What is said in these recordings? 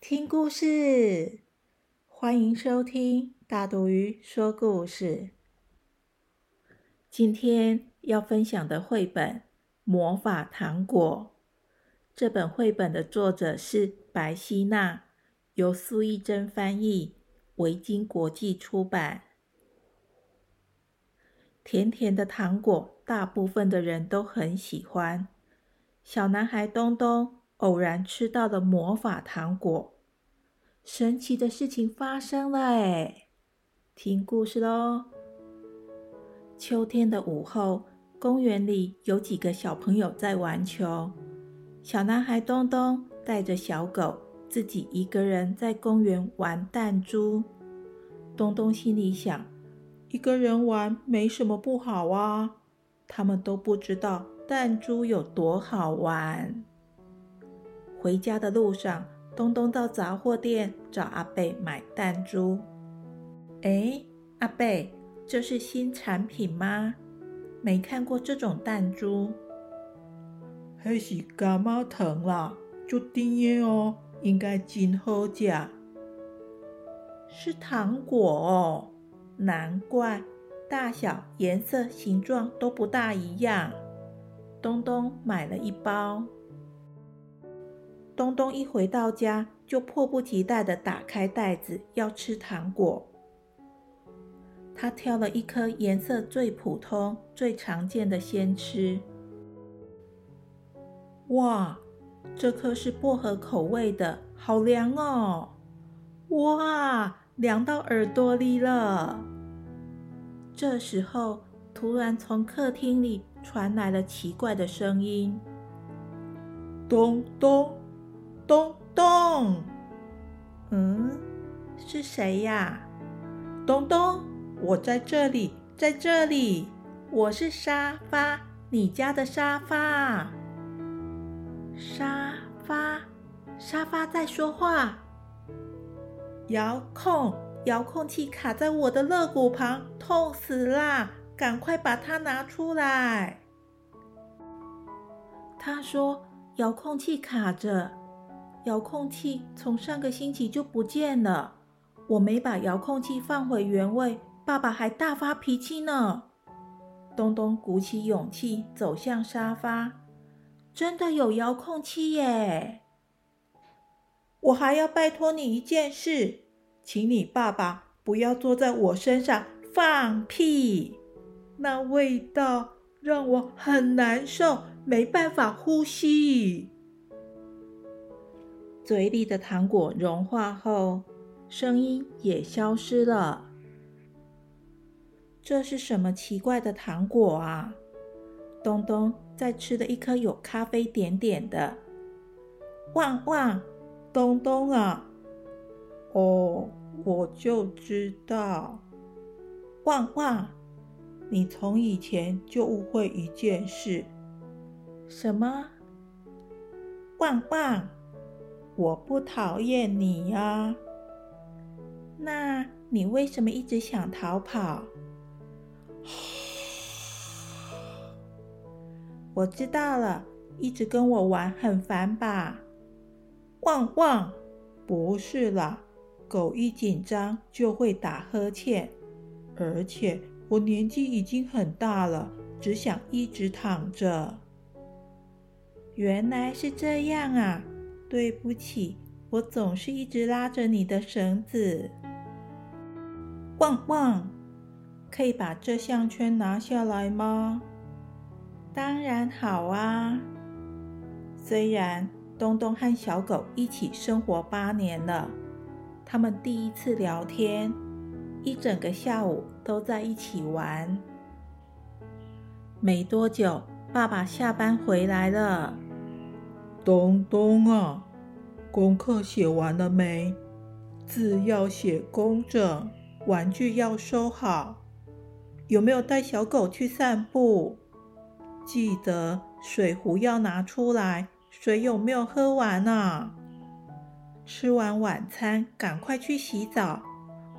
听故事！欢迎收听大肚鱼说故事。今天要分享的绘本《魔法糖果》，这本绘本的作者是白希娜，由苏一珍翻译，维京国际出版。甜甜的糖果，大部分的人都很喜欢。小男孩东东。偶然吃到的魔法糖果，神奇的事情发生了哎！听故事喽。秋天的午后，公园里有几个小朋友在玩球。小男孩东东带着小狗，自己一个人在公园玩弹珠。东东心里想：一个人玩没什么不好啊。他们都不知道弹珠有多好玩。回家的路上，东东到杂货店找阿贝买弹珠。哎，阿贝，这是新产品吗？没看过这种弹珠。还是干妈糖啦，就甜的哦，应该真好食。是糖果哦，难怪大小、颜色、形状都不大一样。东东买了一包。东东一回到家，就迫不及待的打开袋子，要吃糖果。他挑了一颗颜色最普通、最常见的先吃。哇，这颗是薄荷口味的，好凉哦！哇，凉到耳朵里了。这时候，突然从客厅里传来了奇怪的声音：咚咚。咚咚，嗯，是谁呀？东东，我在这里，在这里，我是沙发，你家的沙发。沙发，沙发在说话。遥控，遥控器卡在我的肋骨旁，痛死啦！赶快把它拿出来。他说，遥控器卡着。遥控器从上个星期就不见了，我没把遥控器放回原位，爸爸还大发脾气呢。东东鼓起勇气走向沙发，真的有遥控器耶！我还要拜托你一件事，请你爸爸不要坐在我身上放屁，那味道让我很难受，没办法呼吸。嘴里的糖果融化后，声音也消失了。这是什么奇怪的糖果啊？东东在吃的一颗有咖啡点点的。旺旺，东东啊！哦，我就知道。旺旺，你从以前就误会一件事。什么？旺旺。我不讨厌你呀，那你为什么一直想逃跑？我知道了，一直跟我玩很烦吧？汪汪，不是啦，狗一紧张就会打呵欠，而且我年纪已经很大了，只想一直躺着。原来是这样啊！对不起，我总是一直拉着你的绳子。旺旺，可以把这项圈拿下来吗？当然好啊。虽然东东和小狗一起生活八年了，他们第一次聊天，一整个下午都在一起玩。没多久，爸爸下班回来了。东东啊，功课写完了没？字要写工整，玩具要收好。有没有带小狗去散步？记得水壶要拿出来，水有没有喝完啊？吃完晚餐赶快去洗澡，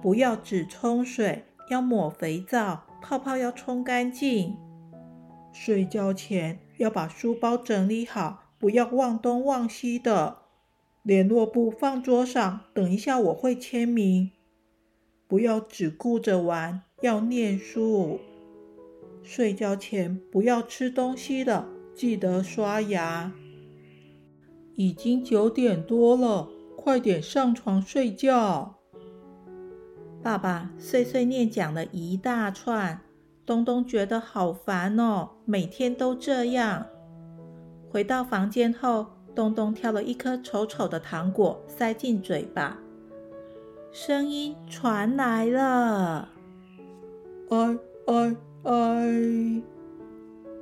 不要只冲水，要抹肥皂，泡泡要冲干净。睡觉前要把书包整理好，不要忘东忘西的。联络簿放桌上，等一下我会签名。不要只顾着玩，要念书。睡觉前不要吃东西了，记得刷牙。已经九点多了，快点上床睡觉。爸爸碎碎念讲了一大串，东东觉得好烦哦，每天都这样。回到房间后。东东挑了一颗丑丑的糖果，塞进嘴巴。声音传来了：“爱爱爱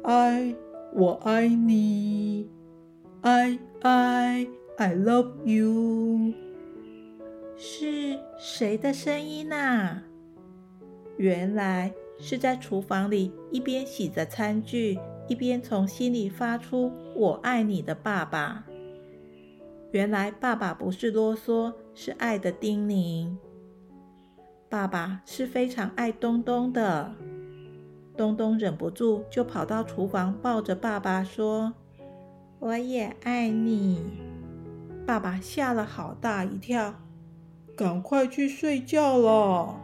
爱，我爱你，爱爱，I love you。”是谁的声音呐？原来是在厨房里一边洗着餐具。一边从心里发出“我爱你”的爸爸，原来爸爸不是啰嗦，是爱的叮咛。爸爸是非常爱东东的，东东忍不住就跑到厨房，抱着爸爸说：“我也爱你。”爸爸吓了好大一跳，赶快去睡觉了。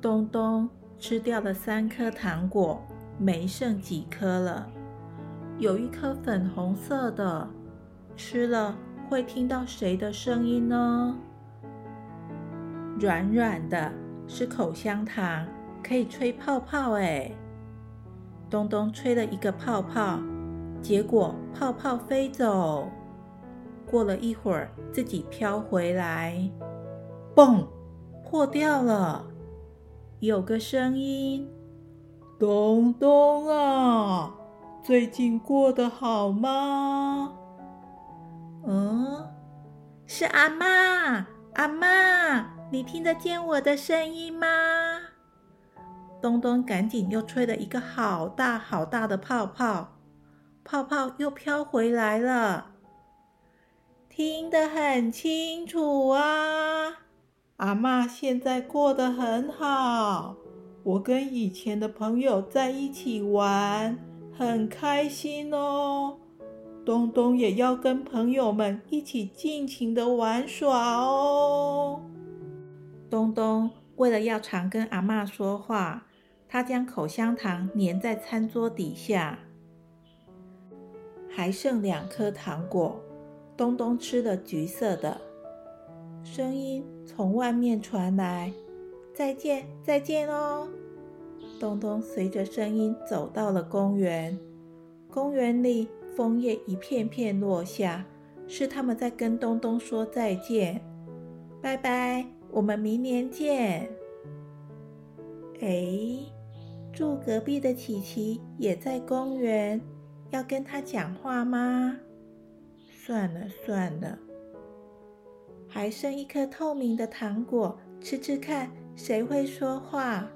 东东吃掉了三颗糖果。没剩几颗了，有一颗粉红色的，吃了会听到谁的声音呢？软软的，是口香糖，可以吹泡泡哎。东东吹了一个泡泡，结果泡泡飞走，过了一会儿自己飘回来，嘣，破掉了。有个声音。东东啊，最近过得好吗？嗯，是阿妈，阿妈，你听得见我的声音吗？东东赶紧又吹了一个好大好大的泡泡，泡泡又飘回来了，听得很清楚啊！阿妈现在过得很好。我跟以前的朋友在一起玩，很开心哦。东东也要跟朋友们一起尽情的玩耍哦。东东为了要常跟阿妈说话，他将口香糖粘在餐桌底下，还剩两颗糖果。东东吃了橘色的，声音从外面传来。再见，再见哦！东东随着声音走到了公园。公园里枫叶一片片落下，是他们在跟东东说再见。拜拜，我们明年见。哎，住隔壁的琪琪也在公园，要跟他讲话吗？算了算了，还剩一颗透明的糖果，吃吃看。谁会说话？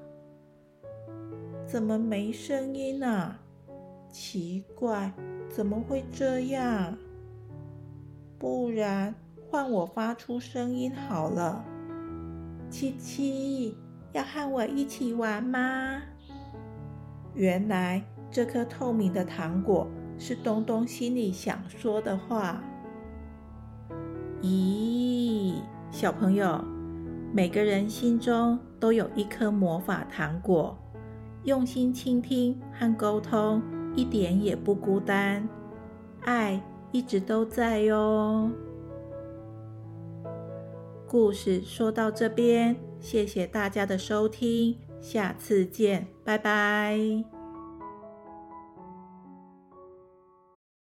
怎么没声音呢？奇怪，怎么会这样？不然换我发出声音好了。七七，要和我一起玩吗？原来这颗透明的糖果是东东心里想说的话。咦，小朋友。每个人心中都有一颗魔法糖果，用心倾听和沟通，一点也不孤单，爱一直都在哟。故事说到这边，谢谢大家的收听，下次见，拜拜。